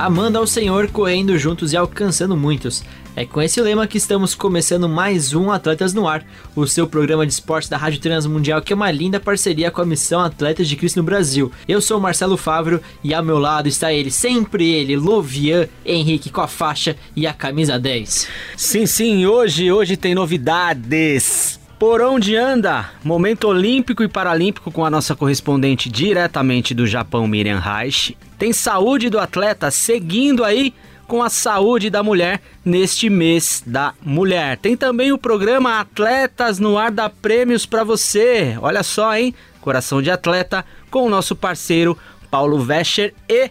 Amando ao Senhor, correndo juntos e alcançando muitos. É com esse lema que estamos começando mais um Atletas no Ar, o seu programa de esportes da Rádio Transmundial, que é uma linda parceria com a missão Atletas de Cristo no Brasil. Eu sou Marcelo Fávero e ao meu lado está ele, sempre ele, Lovian Henrique, com a faixa e a camisa 10. Sim, sim, hoje, hoje tem novidades. Por onde anda? Momento olímpico e paralímpico com a nossa correspondente diretamente do Japão, Miriam Reich. Tem saúde do atleta seguindo aí com a saúde da mulher neste mês da mulher. Tem também o programa Atletas no Ar da Prêmios para você. Olha só, hein? Coração de atleta com o nosso parceiro Paulo Vescher e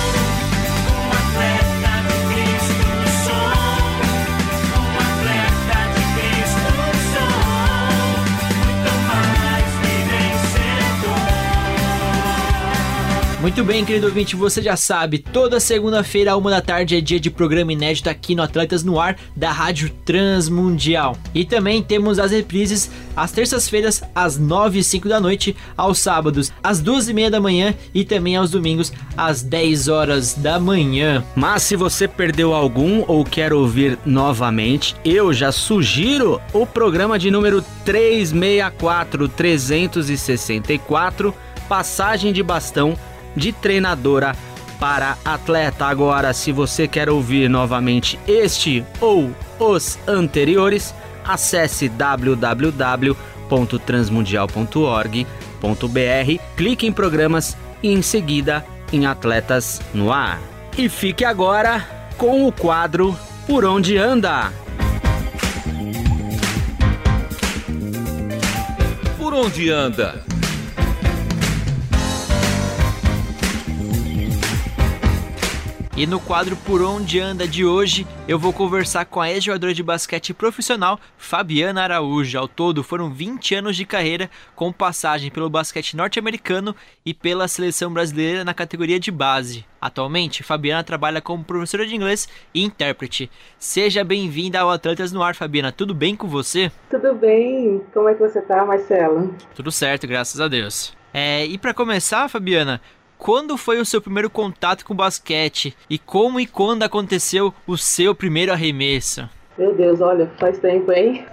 Muito bem, querido ouvinte, você já sabe, toda segunda-feira, uma da tarde, é dia de programa inédito aqui no Atletas no Ar, da Rádio Transmundial. E também temos as reprises às terças-feiras, às 9 e 5 da noite, aos sábados, às 2 e meia da manhã e também aos domingos, às 10 horas da manhã. Mas se você perdeu algum ou quer ouvir novamente, eu já sugiro o programa de número 364 364, Passagem de Bastão de treinadora para atleta. Agora, se você quer ouvir novamente este ou os anteriores, acesse www.transmundial.org.br, clique em programas e em seguida em Atletas no Ar. E fique agora com o quadro Por Onde Anda. Por onde anda? E no quadro Por Onde Anda de hoje, eu vou conversar com a ex-jogadora de basquete profissional Fabiana Araújo. Ao todo, foram 20 anos de carreira, com passagem pelo basquete norte-americano e pela seleção brasileira na categoria de base. Atualmente, Fabiana trabalha como professora de inglês e intérprete. Seja bem-vinda ao Atletas no Ar, Fabiana. Tudo bem com você? Tudo bem. Como é que você tá, Marcelo? Tudo certo, graças a Deus. É, e para começar, Fabiana, quando foi o seu primeiro contato com basquete e como e quando aconteceu o seu primeiro arremesso? Meu Deus, olha, faz tempo, hein?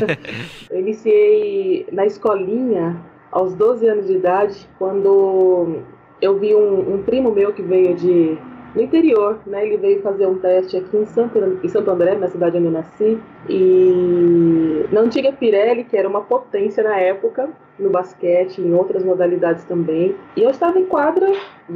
eu iniciei na escolinha aos 12 anos de idade, quando eu vi um, um primo meu que veio de no interior, né? Ele veio fazer um teste aqui em Santo, em Santo André, na cidade onde eu nasci, e na antiga Pirelli, que era uma potência na época, no basquete, em outras modalidades também. E eu estava em quadra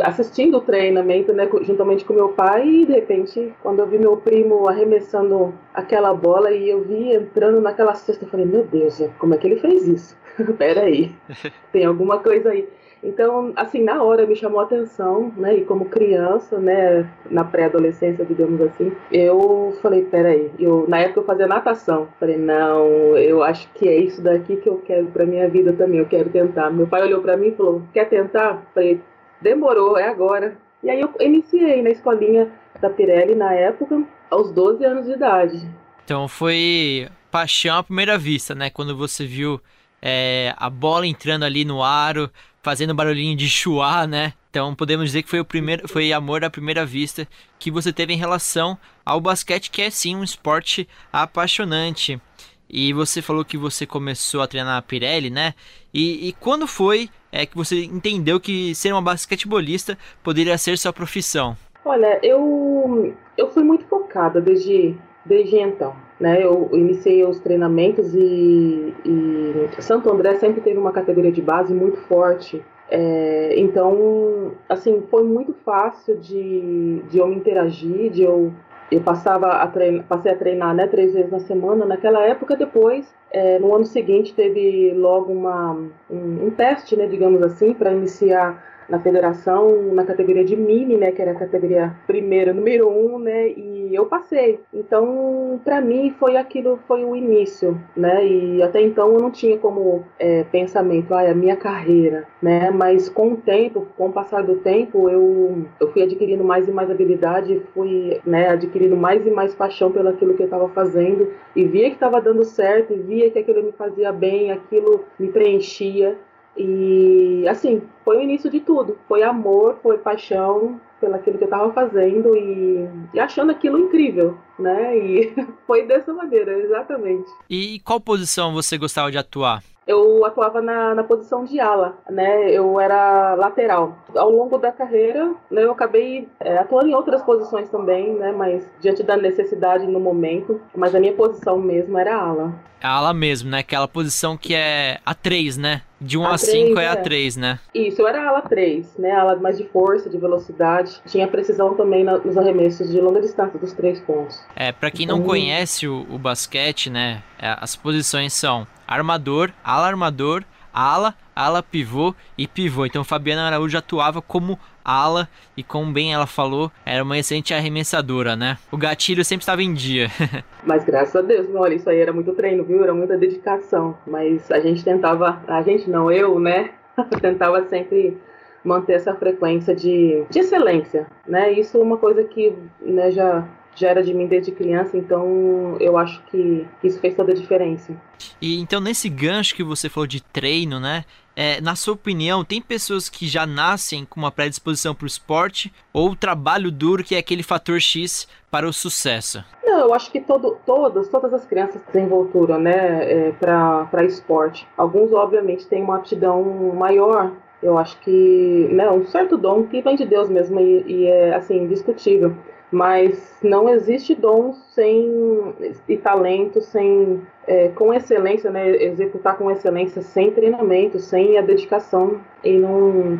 assistindo o treinamento, né, juntamente com meu pai, e de repente, quando eu vi meu primo arremessando aquela bola e eu vi entrando naquela cesta, eu falei: "Meu Deus, como é que ele fez isso?" Pera aí. Tem alguma coisa aí. Então, assim, na hora me chamou a atenção, né? E como criança, né, na pré-adolescência, digamos assim, eu falei, peraí, eu na época eu fazia natação. Falei, não, eu acho que é isso daqui que eu quero para minha vida também, eu quero tentar. Meu pai olhou para mim e falou: "Quer tentar?" Falei: "Demorou, é agora". E aí eu iniciei na escolinha da Pirelli na época, aos 12 anos de idade. Então foi paixão à primeira vista, né? Quando você viu é, a bola entrando ali no aro, fazendo barulhinho de chuá, né? Então podemos dizer que foi o primeiro, foi amor à primeira vista que você teve em relação ao basquete, que é sim um esporte apaixonante. E você falou que você começou a treinar a Pirelli, né? E, e quando foi é, que você entendeu que ser uma basquetebolista poderia ser sua profissão? Olha, eu, eu fui muito focada desde, desde então. Né? Eu iniciei os treinamentos e, e Santo André sempre teve uma categoria de base muito forte. É, então, assim, foi muito fácil de, de eu me interagir, de eu eu passava a treinar, passei a treinar né, três vezes na semana. Naquela época, depois, é, no ano seguinte, teve logo uma, um, um teste, né, digamos assim, para iniciar na federação, na categoria de mini, né, que era a categoria primeira, número um, né, e eu passei. Então, para mim, foi aquilo, foi o início, né, e até então eu não tinha como é, pensamento, ah, é a minha carreira, né, mas com o tempo, com o passar do tempo, eu, eu fui adquirindo mais e mais habilidade, fui, né, adquirindo mais e mais paixão pelo aquilo que eu estava fazendo, e via que estava dando certo, e via que aquilo me fazia bem, aquilo me preenchia, e assim, foi o início de tudo. Foi amor, foi paixão pelaquilo que eu estava fazendo e, e, achando aquilo incrível, né? E foi dessa maneira, exatamente. E qual posição você gostava de atuar? Eu atuava na, na posição de ala, né? Eu era lateral. Ao longo da carreira, né, eu acabei é, atuando em outras posições também, né? Mas diante da necessidade no momento, mas a minha posição mesmo era ala. A ala mesmo, né? Aquela posição que é a 3, né? De 1 a, a 5 é, é a 3, né? Isso, eu era ala 3, né? Ala mais de força, de velocidade. Tinha precisão também nos arremessos de longa distância dos três pontos. É, para quem então, não conhece o, o basquete, né? É, as posições são armador, ala armador, ala, ala pivô e pivô. Então Fabiana Araújo atuava como ala e como bem ela falou, era uma excelente arremessadora, né? O gatilho sempre estava em dia. Mas graças a Deus, olha, isso aí era muito treino, viu? Era muita dedicação. Mas a gente tentava, a gente não, eu, né? tentava sempre manter essa frequência de, de excelência, né? Isso é uma coisa que né, já já era de mim desde criança, então eu acho que isso fez toda a diferença. E então nesse gancho que você falou de treino, né? É, na sua opinião, tem pessoas que já nascem com uma predisposição para o esporte ou o trabalho duro que é aquele fator X para o sucesso? Não, eu acho que todo, todas, todas as crianças têm envoltura, né, é, para esporte. Alguns, obviamente, têm uma aptidão maior eu acho que, né, um certo dom que vem de Deus mesmo e, e é, assim, indiscutível mas não existe dom sem e talento sem é, com excelência, né, executar com excelência sem treinamento, sem a dedicação e não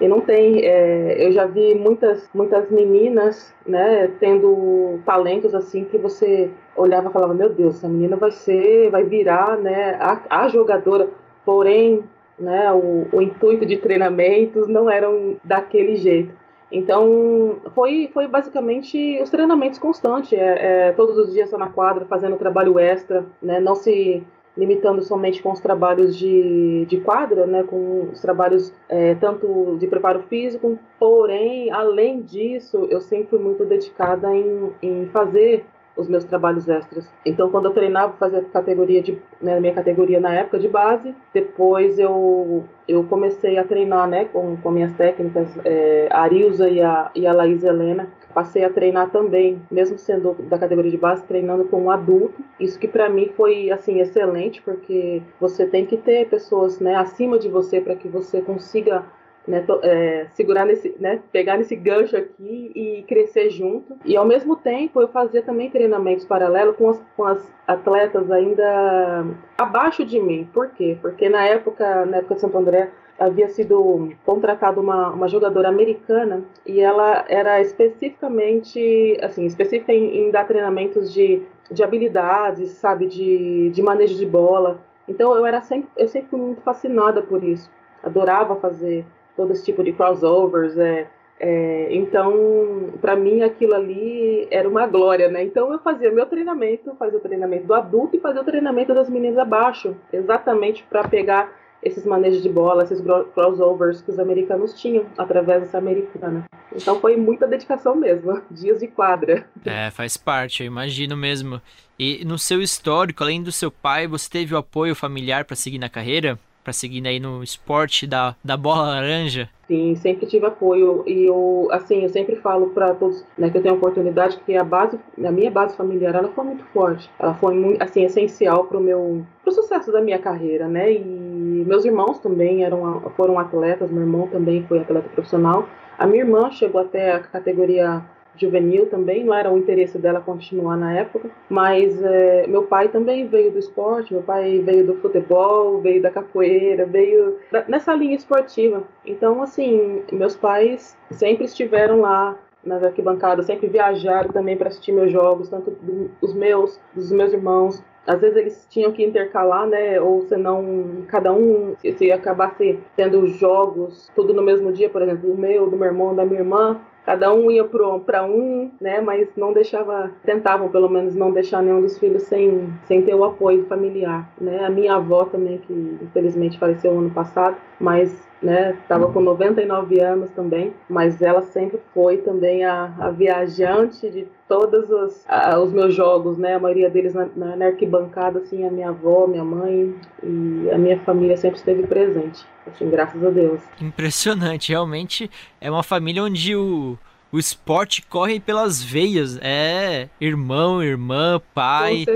e não tem. É, eu já vi muitas muitas meninas, né, tendo talentos assim que você olhava e falava meu Deus, essa menina vai ser, vai virar, né, a, a jogadora. Porém, né, o, o intuito de treinamentos não eram daquele jeito. Então, foi, foi basicamente os treinamentos constantes, é, é, todos os dias na quadra, fazendo trabalho extra, né, não se limitando somente com os trabalhos de, de quadra, né, com os trabalhos é, tanto de preparo físico, porém, além disso, eu sempre fui muito dedicada em, em fazer os meus trabalhos extras. Então, quando eu treinava, fazia categoria de, né, minha categoria na época de base. Depois eu, eu comecei a treinar, né, com, com minhas técnicas, é, a Arilza e a, e a Laís Helena. Passei a treinar também, mesmo sendo da categoria de base, treinando com um adulto. Isso que para mim foi assim excelente, porque você tem que ter pessoas, né, acima de você para que você consiga né, to, é, segurar nesse, né, pegar nesse gancho aqui e crescer junto. E ao mesmo tempo eu fazia também treinamentos paralelos com as, com as atletas ainda abaixo de mim. Por quê? Porque na época, na época de Santo André, havia sido contratada uma, uma jogadora americana e ela era especificamente, assim, específica em, em dar treinamentos de, de habilidades, sabe, de, de manejo de bola. Então eu era sempre, eu sempre fui muito fascinada por isso. Adorava fazer todo esse tipo de crossovers. É, é, então, para mim, aquilo ali era uma glória, né? Então, eu fazia meu treinamento, fazia o treinamento do adulto e fazia o treinamento das meninas abaixo, exatamente para pegar esses manejos de bola, esses crossovers que os americanos tinham através dessa americana. Então foi muita dedicação mesmo, dias de quadra. É, faz parte, eu imagino mesmo. E no seu histórico, além do seu pai, você teve o apoio familiar para seguir na carreira? Seguir aí no esporte da, da bola laranja? Sim, sempre tive apoio e eu, assim, eu sempre falo para todos, né, que eu tenho oportunidade que a base, a minha base familiar, ela foi muito forte. Ela foi muito, assim, essencial para o meu, pro sucesso da minha carreira, né? E meus irmãos também eram, foram atletas, meu irmão também foi atleta profissional. A minha irmã chegou até a categoria juvenil também, não era o interesse dela continuar na época, mas é, meu pai também veio do esporte, meu pai veio do futebol, veio da capoeira, veio da, nessa linha esportiva. Então, assim, meus pais sempre estiveram lá nas arquibancadas, sempre viajaram também para assistir meus jogos, tanto os meus, dos meus irmãos. Às vezes eles tinham que intercalar, né? Ou senão cada um, se acabasse tendo jogos tudo no mesmo dia, por exemplo, o meu, do meu irmão, da minha irmã, cada um ia para um, né? Mas não deixava, tentavam pelo menos não deixar nenhum dos filhos sem, sem ter o apoio familiar, né? A minha avó também, que infelizmente faleceu ano passado, mas né? Tava com 99 anos também, mas ela sempre foi também a, a viajante de todos os, a, os meus jogos, né? A maioria deles na, na, na, arquibancada, assim, a minha avó, minha mãe e a minha família sempre esteve presente, assim, graças a Deus. Impressionante, realmente é uma família onde o o esporte corre pelas veias. É irmão, irmã, pai,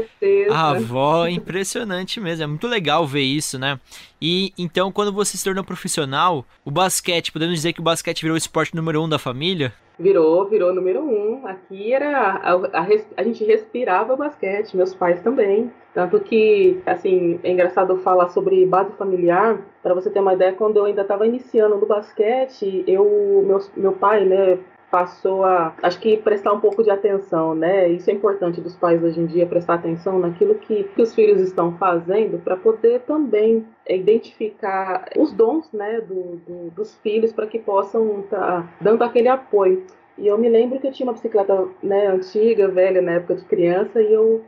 avó. Impressionante mesmo. É muito legal ver isso, né? E então, quando você se tornou profissional, o basquete, podemos dizer que o basquete virou o esporte número um da família? Virou, virou número um. Aqui era. A, a, a, gente respirava basquete, meus pais também. Tanto que, assim, é engraçado falar sobre base familiar. Para você ter uma ideia, quando eu ainda estava iniciando no basquete, eu, meu, meu pai, né, passou a, acho que prestar um pouco de atenção, né? Isso é importante dos pais hoje em dia, prestar atenção naquilo que, que os filhos estão fazendo para poder também identificar os dons, né, do, do, dos filhos para que possam estar tá dando aquele apoio. E eu me lembro que eu tinha uma bicicleta né, antiga, velha, na época de criança, e eu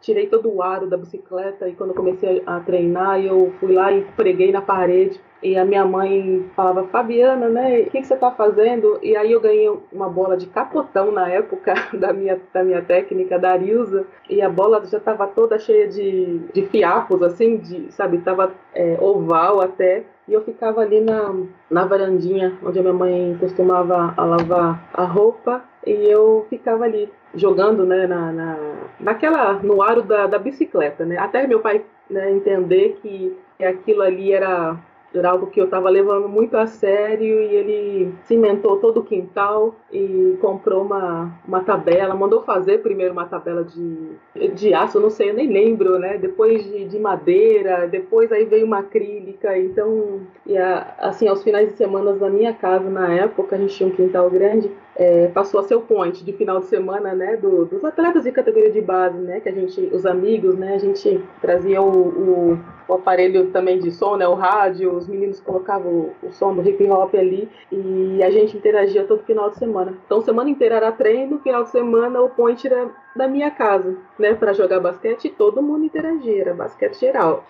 tirei todo o aro da bicicleta e quando eu comecei a treinar, eu fui lá e preguei na parede e a minha mãe falava, Fabiana, né, o que, que você está fazendo? E aí eu ganhei uma bola de capotão na época da minha, da minha técnica, da Arilza, e a bola já estava toda cheia de, de fiapos, assim, de, sabe, estava é, oval até. E eu ficava ali na, na varandinha, onde a minha mãe costumava lavar a roupa, e eu ficava ali jogando, né, na, na, naquela, no aro da, da bicicleta, né, até meu pai né, entender que aquilo ali era era algo que eu estava levando muito a sério e ele cimentou todo o quintal e comprou uma, uma tabela, mandou fazer primeiro uma tabela de, de aço, não sei, eu nem lembro, né? Depois de, de madeira, depois aí veio uma acrílica, então, e a, assim, aos finais de semana na minha casa, na época, a gente tinha um quintal grande, é, passou a ser o point de final de semana, né, do, dos atletas de categoria de base, né, que a gente, os amigos, né, a gente trazia o, o, o aparelho também de som, né, o rádio, os meninos colocavam o, o, som do hip hop ali e a gente interagia todo final de semana. Então, semana inteira era treino, final de semana o point era da minha casa, né, para jogar basquete e todo mundo interagia, era basquete geral.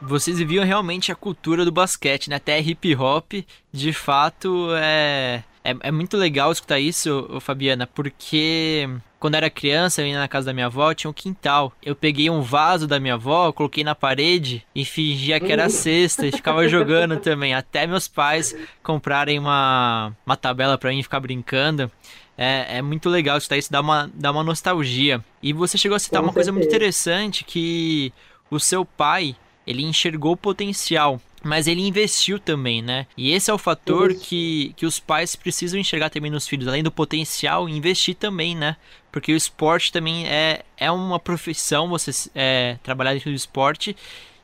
Vocês viviam realmente a cultura do basquete, né, até hip hop, de fato, é é, é muito legal escutar isso, Fabiana, porque quando era criança, eu ia na casa da minha avó, tinha um quintal. Eu peguei um vaso da minha avó, coloquei na parede e fingia que era uhum. cesta e ficava jogando também. Até meus pais comprarem uma, uma tabela para mim ficar brincando. É, é muito legal daí, isso dá uma, dá uma nostalgia. E você chegou a citar Com uma certeza. coisa muito interessante, que o seu pai, ele enxergou o potencial mas ele investiu também, né? E esse é o fator que, que os pais precisam enxergar também nos filhos, além do potencial, investir também, né? Porque o esporte também é, é uma profissão, você é, trabalhar dentro do esporte,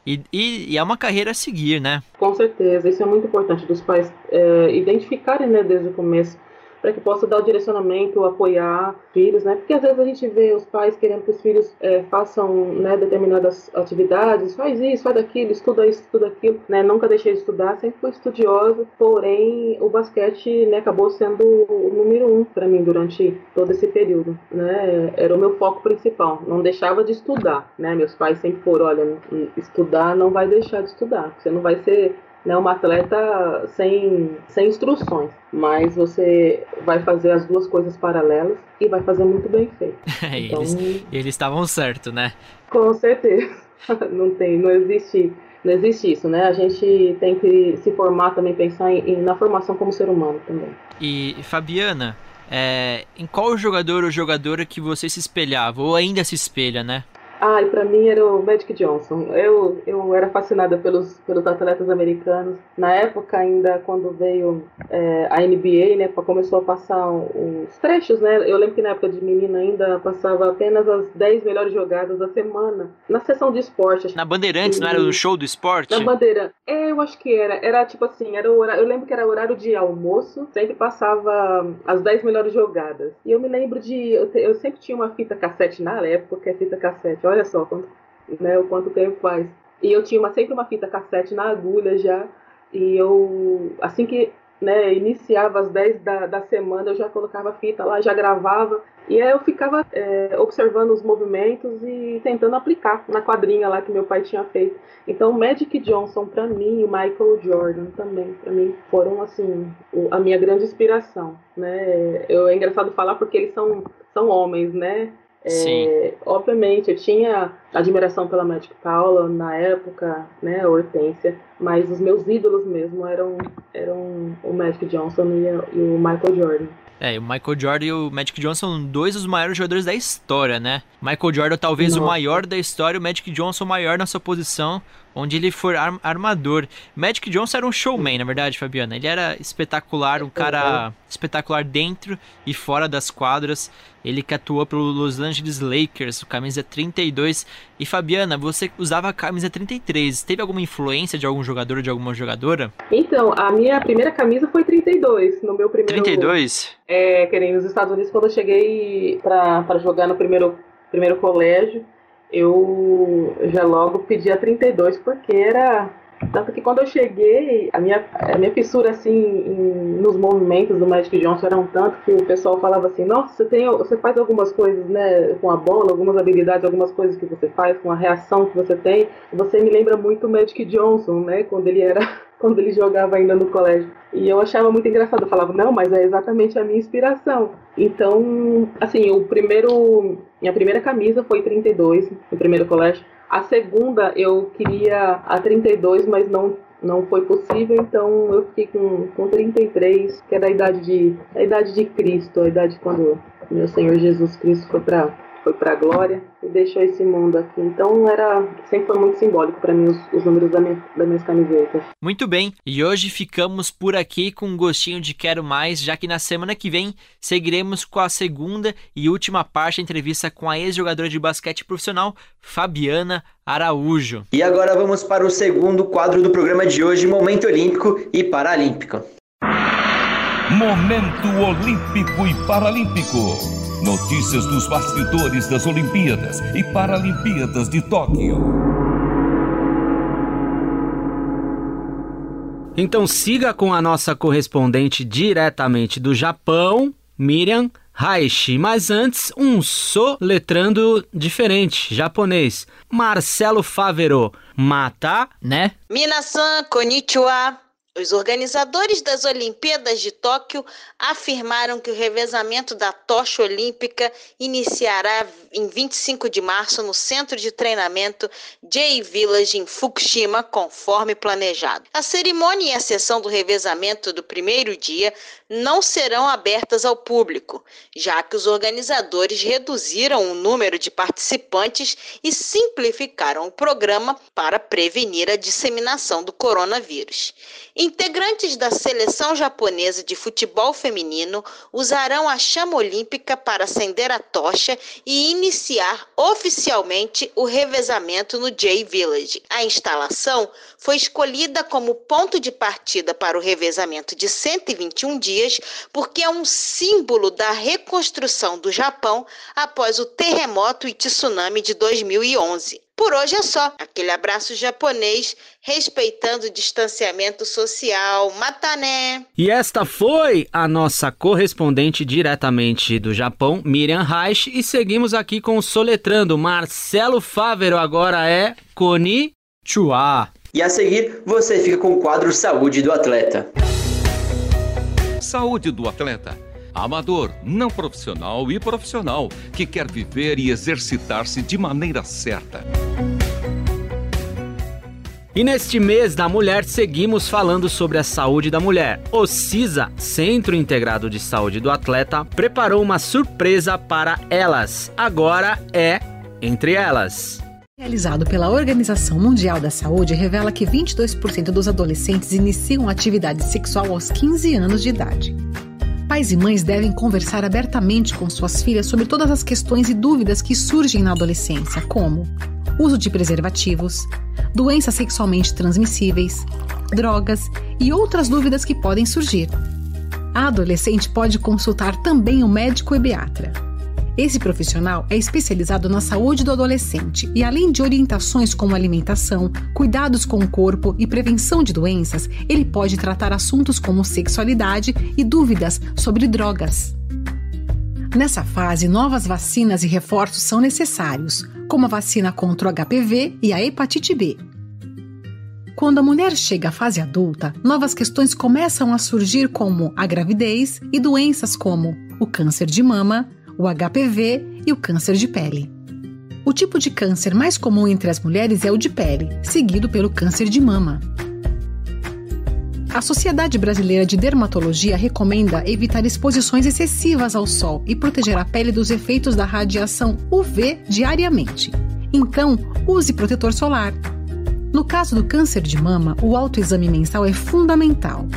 e, e, e, é uma carreira a seguir, né? Com certeza, isso é muito importante dos pais é, identificarem né, desde o começo para que possa dar o direcionamento, apoiar filhos, né? Porque às vezes a gente vê os pais querendo que os filhos é, façam né, determinadas atividades, faz isso, faz aquilo, estuda isso, estuda aquilo, né? Nunca deixei de estudar, sempre fui estudiosa, porém o basquete né, acabou sendo o número um para mim durante todo esse período, né? Era o meu foco principal, não deixava de estudar, né? Meus pais sempre foram, olha, estudar não vai deixar de estudar, você não vai ser né, uma atleta sem, sem instruções, mas você vai fazer as duas coisas paralelas e vai fazer muito bem feito. então, eles estavam certo, né? Com certeza. Não tem, não existe, não existe isso, né? A gente tem que se formar também, pensar em, na formação como ser humano também. E Fabiana, é, em qual jogador ou jogadora que você se espelhava ou ainda se espelha, né? Ah, e pra mim era o Magic Johnson. Eu, eu era fascinada pelos, pelos atletas americanos. Na época, ainda quando veio é, a NBA, né, começou a passar os trechos, né? Eu lembro que na época de menina ainda passava apenas as 10 melhores jogadas da semana. Na sessão de esporte. Na Bandeirantes, não era o show do esporte? Na Bandeira. É, eu acho que era. Era tipo assim, era o horário, eu lembro que era horário de almoço, sempre passava as 10 melhores jogadas. E eu me lembro de. Eu, te, eu sempre tinha uma fita cassete na época, que é fita cassete. Olha só quanto, né, o quanto tempo faz. E eu tinha uma, sempre uma fita cassete na agulha já. E eu, assim que né, iniciava às 10 da, da semana, eu já colocava a fita lá, já gravava. E aí eu ficava é, observando os movimentos e tentando aplicar na quadrinha lá que meu pai tinha feito. Então, Magic Johnson, para mim, e Michael Jordan também, para mim, foram, assim, a minha grande inspiração, né? Eu, é engraçado falar porque eles são, são homens, né? É, obviamente, eu tinha admiração pela Magic Paula na época, né, a Hortência, mas os meus ídolos mesmo eram, eram o Magic Johnson e, e o Michael Jordan. É, o Michael Jordan e o Magic Johnson são dois dos maiores jogadores da história, né? Michael Jordan talvez Nossa. o maior da história, o Magic Johnson o maior na sua posição, onde ele for armador. Magic Johnson era um showman, na verdade, Fabiana. Ele era espetacular, um cara espetacular dentro e fora das quadras. Ele que atuou pelo Los Angeles Lakers, camisa 32. E Fabiana, você usava a camisa 33. Teve alguma influência de algum jogador ou de alguma jogadora? Então, a minha primeira camisa foi 32, no meu primeiro... 32? É, querendo, nos Estados Unidos, quando eu cheguei para jogar no primeiro, primeiro colégio, eu já logo pedi a 32, porque era tanto que quando eu cheguei, a minha, a minha fissura assim em, nos movimentos do Magic Johnson era um tanto que o pessoal falava assim, nossa, você tem, você faz algumas coisas, né, com a bola, algumas habilidades, algumas coisas que você faz, com a reação que você tem. Você me lembra muito o Magic Johnson, né, quando ele era quando ele jogava ainda no colégio. E eu achava muito engraçado, eu falava, não, mas é exatamente a minha inspiração. Então, assim, o primeiro, minha primeira camisa foi 32, no primeiro colégio. A segunda eu queria a 32, mas não não foi possível, então eu fiquei com, com 33, que era a idade de a idade de Cristo, a idade quando meu Senhor Jesus Cristo foi para foi para a glória e deixou esse mundo aqui. Então era sempre foi muito simbólico para mim os, os números da minha, das minhas camisetas. Muito bem, e hoje ficamos por aqui com um gostinho de quero mais, já que na semana que vem seguiremos com a segunda e última parte da entrevista com a ex-jogadora de basquete profissional Fabiana Araújo. E agora vamos para o segundo quadro do programa de hoje, Momento Olímpico e Paralímpico. Momento Olímpico e Paralímpico. Notícias dos bastidores das Olimpíadas e Paralimpíadas de Tóquio. Então siga com a nossa correspondente diretamente do Japão, Miriam Raishi. Mas antes, um soletrando diferente, japonês. Marcelo Favero. Mata, né? Minasan konnichiwa. Os organizadores das Olimpíadas de Tóquio afirmaram que o revezamento da tocha olímpica iniciará em 25 de março no centro de treinamento J Village em Fukushima, conforme planejado. A cerimônia e a sessão do revezamento do primeiro dia não serão abertas ao público, já que os organizadores reduziram o número de participantes e simplificaram o programa para prevenir a disseminação do coronavírus. Integrantes da seleção japonesa de futebol feminino usarão a chama olímpica para acender a tocha e iniciar oficialmente o revezamento no J Village. A instalação foi escolhida como ponto de partida para o revezamento de 121 dias porque é um símbolo da reconstrução do Japão após o terremoto e tsunami de 2011. Por hoje é só. Aquele abraço japonês, respeitando o distanciamento social. Matané! E esta foi a nossa correspondente diretamente do Japão, Miriam Reich. E seguimos aqui com o soletrando. Marcelo Fávero agora é Konnichiwa. E a seguir, você fica com o quadro Saúde do Atleta. Saúde do Atleta amador, não profissional e profissional, que quer viver e exercitar-se de maneira certa. E neste mês da mulher, seguimos falando sobre a saúde da mulher. O CISA, Centro Integrado de Saúde do Atleta, preparou uma surpresa para elas. Agora é entre elas. Realizado pela Organização Mundial da Saúde revela que 22% dos adolescentes iniciam atividade sexual aos 15 anos de idade. Pais e mães devem conversar abertamente com suas filhas sobre todas as questões e dúvidas que surgem na adolescência, como uso de preservativos, doenças sexualmente transmissíveis, drogas e outras dúvidas que podem surgir. A adolescente pode consultar também o médico ebiatra. Esse profissional é especializado na saúde do adolescente e, além de orientações como alimentação, cuidados com o corpo e prevenção de doenças, ele pode tratar assuntos como sexualidade e dúvidas sobre drogas. Nessa fase, novas vacinas e reforços são necessários, como a vacina contra o HPV e a hepatite B. Quando a mulher chega à fase adulta, novas questões começam a surgir, como a gravidez e doenças como o câncer de mama, o HPV e o câncer de pele. O tipo de câncer mais comum entre as mulheres é o de pele, seguido pelo câncer de mama. A Sociedade Brasileira de Dermatologia recomenda evitar exposições excessivas ao sol e proteger a pele dos efeitos da radiação UV diariamente. Então, use protetor solar. No caso do câncer de mama, o autoexame mensal é fundamental.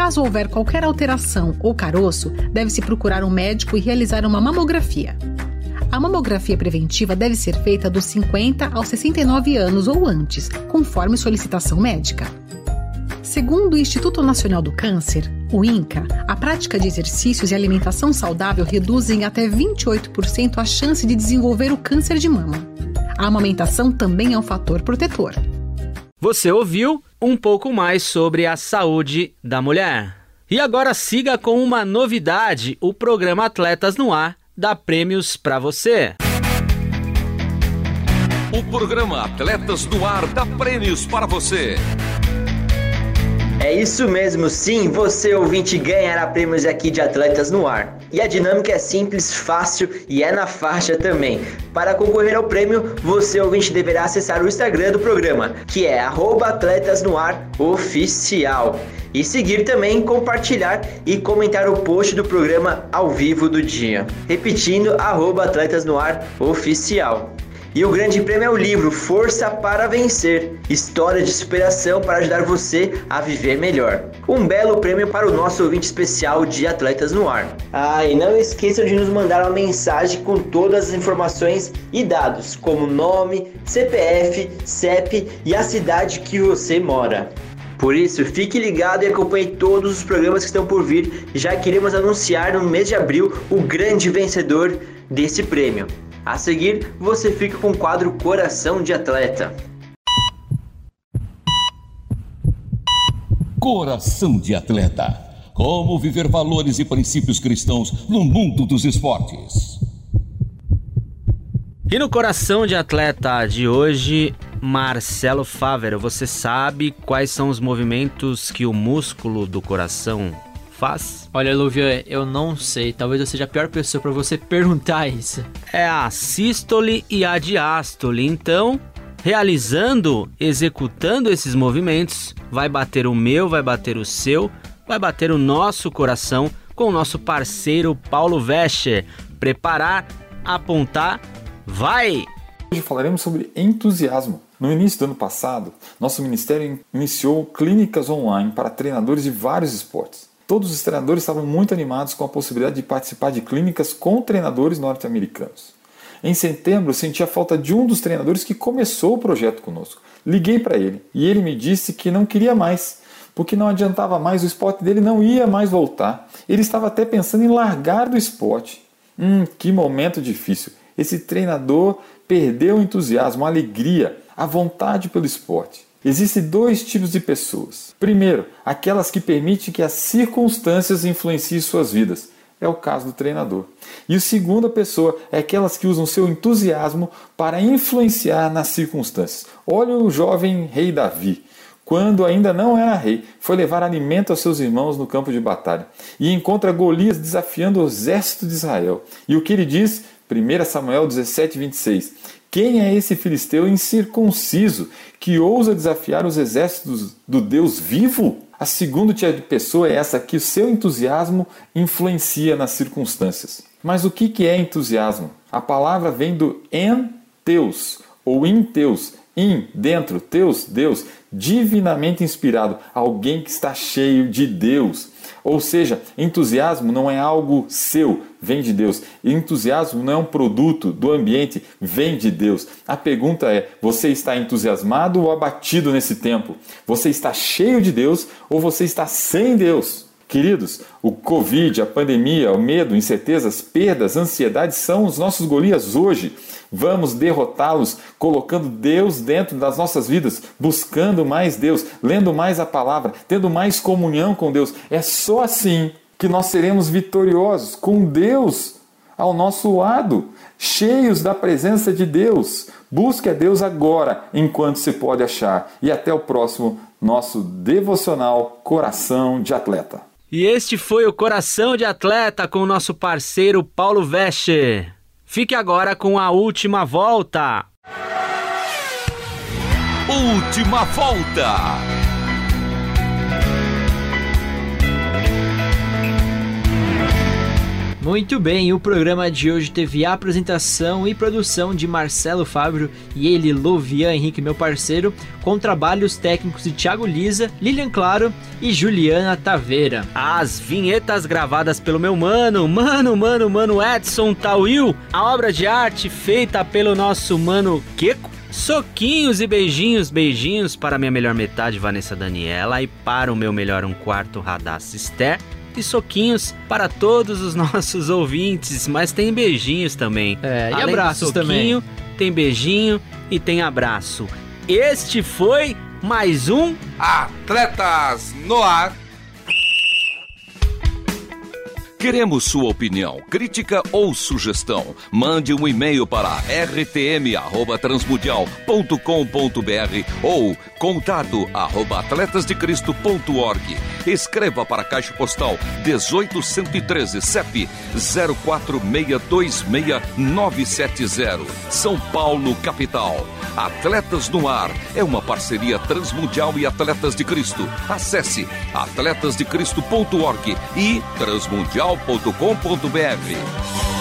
Caso houver qualquer alteração ou caroço, deve-se procurar um médico e realizar uma mamografia. A mamografia preventiva deve ser feita dos 50 aos 69 anos ou antes, conforme solicitação médica. Segundo o Instituto Nacional do Câncer, o INCA, a prática de exercícios e alimentação saudável reduzem até 28% a chance de desenvolver o câncer de mama. A amamentação também é um fator protetor. Você ouviu um pouco mais sobre a saúde da mulher. E agora siga com uma novidade: o programa Atletas no Ar dá prêmios para você. O programa Atletas no Ar dá prêmios para você. É isso mesmo, sim, você ouvinte ganhará prêmios aqui de Atletas no Ar. E a dinâmica é simples, fácil e é na faixa também. Para concorrer ao prêmio, você ouvinte deverá acessar o Instagram do programa, que é Atletas no Ar Oficial. E seguir também, compartilhar e comentar o post do programa ao vivo do dia. Repetindo, Atletas no Ar Oficial. E o grande prêmio é o livro Força para Vencer História de superação para ajudar você a viver melhor. Um belo prêmio para o nosso ouvinte especial de Atletas no Ar. Ah, e não esqueçam de nos mandar uma mensagem com todas as informações e dados, como nome, CPF, CEP e a cidade que você mora. Por isso, fique ligado e acompanhe todos os programas que estão por vir, já que iremos anunciar no mês de abril o grande vencedor desse prêmio. A seguir, você fica com o quadro Coração de Atleta. Coração de Atleta. Como viver valores e princípios cristãos no mundo dos esportes. E no Coração de Atleta de hoje, Marcelo Fávero, você sabe quais são os movimentos que o músculo do coração faz? Olha, Luvian, eu não sei. Talvez eu seja a pior pessoa para você perguntar isso. É a sístole e a diástole. Então, realizando, executando esses movimentos, vai bater o meu, vai bater o seu, vai bater o nosso coração com o nosso parceiro Paulo Vescher. Preparar, apontar, vai! Hoje falaremos sobre entusiasmo. No início do ano passado, nosso ministério iniciou clínicas online para treinadores de vários esportes. Todos os treinadores estavam muito animados com a possibilidade de participar de clínicas com treinadores norte-americanos. Em setembro, senti a falta de um dos treinadores que começou o projeto conosco. Liguei para ele e ele me disse que não queria mais, porque não adiantava mais, o esporte dele não ia mais voltar. Ele estava até pensando em largar do esporte. Hum, que momento difícil. Esse treinador perdeu o entusiasmo, a alegria, a vontade pelo esporte. Existem dois tipos de pessoas. Primeiro, aquelas que permitem que as circunstâncias influenciem suas vidas. É o caso do treinador. E a segunda pessoa é aquelas que usam seu entusiasmo para influenciar nas circunstâncias. Olha o jovem rei Davi. Quando ainda não era rei, foi levar alimento aos seus irmãos no campo de batalha e encontra Golias desafiando o exército de Israel. E o que ele diz? 1 Samuel 17, 26. Quem é esse filisteu incircunciso que ousa desafiar os exércitos do Deus vivo? A segunda tipo de pessoa é essa que o seu entusiasmo influencia nas circunstâncias. Mas o que é entusiasmo? A palavra vem do ente teus ou em teus, in, dentro, teus, Deus, divinamente inspirado, alguém que está cheio de Deus. Ou seja, entusiasmo não é algo seu, vem de Deus. Entusiasmo não é um produto do ambiente, vem de Deus. A pergunta é: você está entusiasmado ou abatido nesse tempo? Você está cheio de Deus ou você está sem Deus? Queridos, o Covid, a pandemia, o medo, incertezas, perdas, ansiedades são os nossos Golias hoje. Vamos derrotá-los colocando Deus dentro das nossas vidas, buscando mais Deus, lendo mais a palavra, tendo mais comunhão com Deus. É só assim que nós seremos vitoriosos, com Deus ao nosso lado, cheios da presença de Deus. Busque a Deus agora, enquanto se pode achar. E até o próximo nosso devocional Coração de Atleta. E este foi o Coração de Atleta com o nosso parceiro Paulo Vescher. Fique agora com a última volta. Última volta. Muito bem, o programa de hoje teve a apresentação e produção de Marcelo Fábio e ele, Lovian Henrique, meu parceiro, com trabalhos técnicos de Thiago Lisa, Lilian Claro e Juliana Taveira. As vinhetas gravadas pelo meu mano, mano, mano, mano Edson Tawil, a obra de arte feita pelo nosso mano Keko. Soquinhos e beijinhos, beijinhos para minha melhor metade, Vanessa Daniela, e para o meu melhor um quarto, Esther e soquinhos para todos os nossos ouvintes, mas tem beijinhos também. É, e Além abraços também. Tem beijinho e tem abraço. Este foi mais um Atletas no Ar. Queremos sua opinião, crítica ou sugestão. Mande um e-mail para rtm@transmundial.com.br ou contato arroba atletasdecristo.org. Escreva para a Caixa Postal 18113 CEP 04626970 São Paulo, capital. Atletas no Ar é uma parceria Transmundial e Atletas de Cristo. Acesse atletasdecristo.org e transmundial jornal.com.br.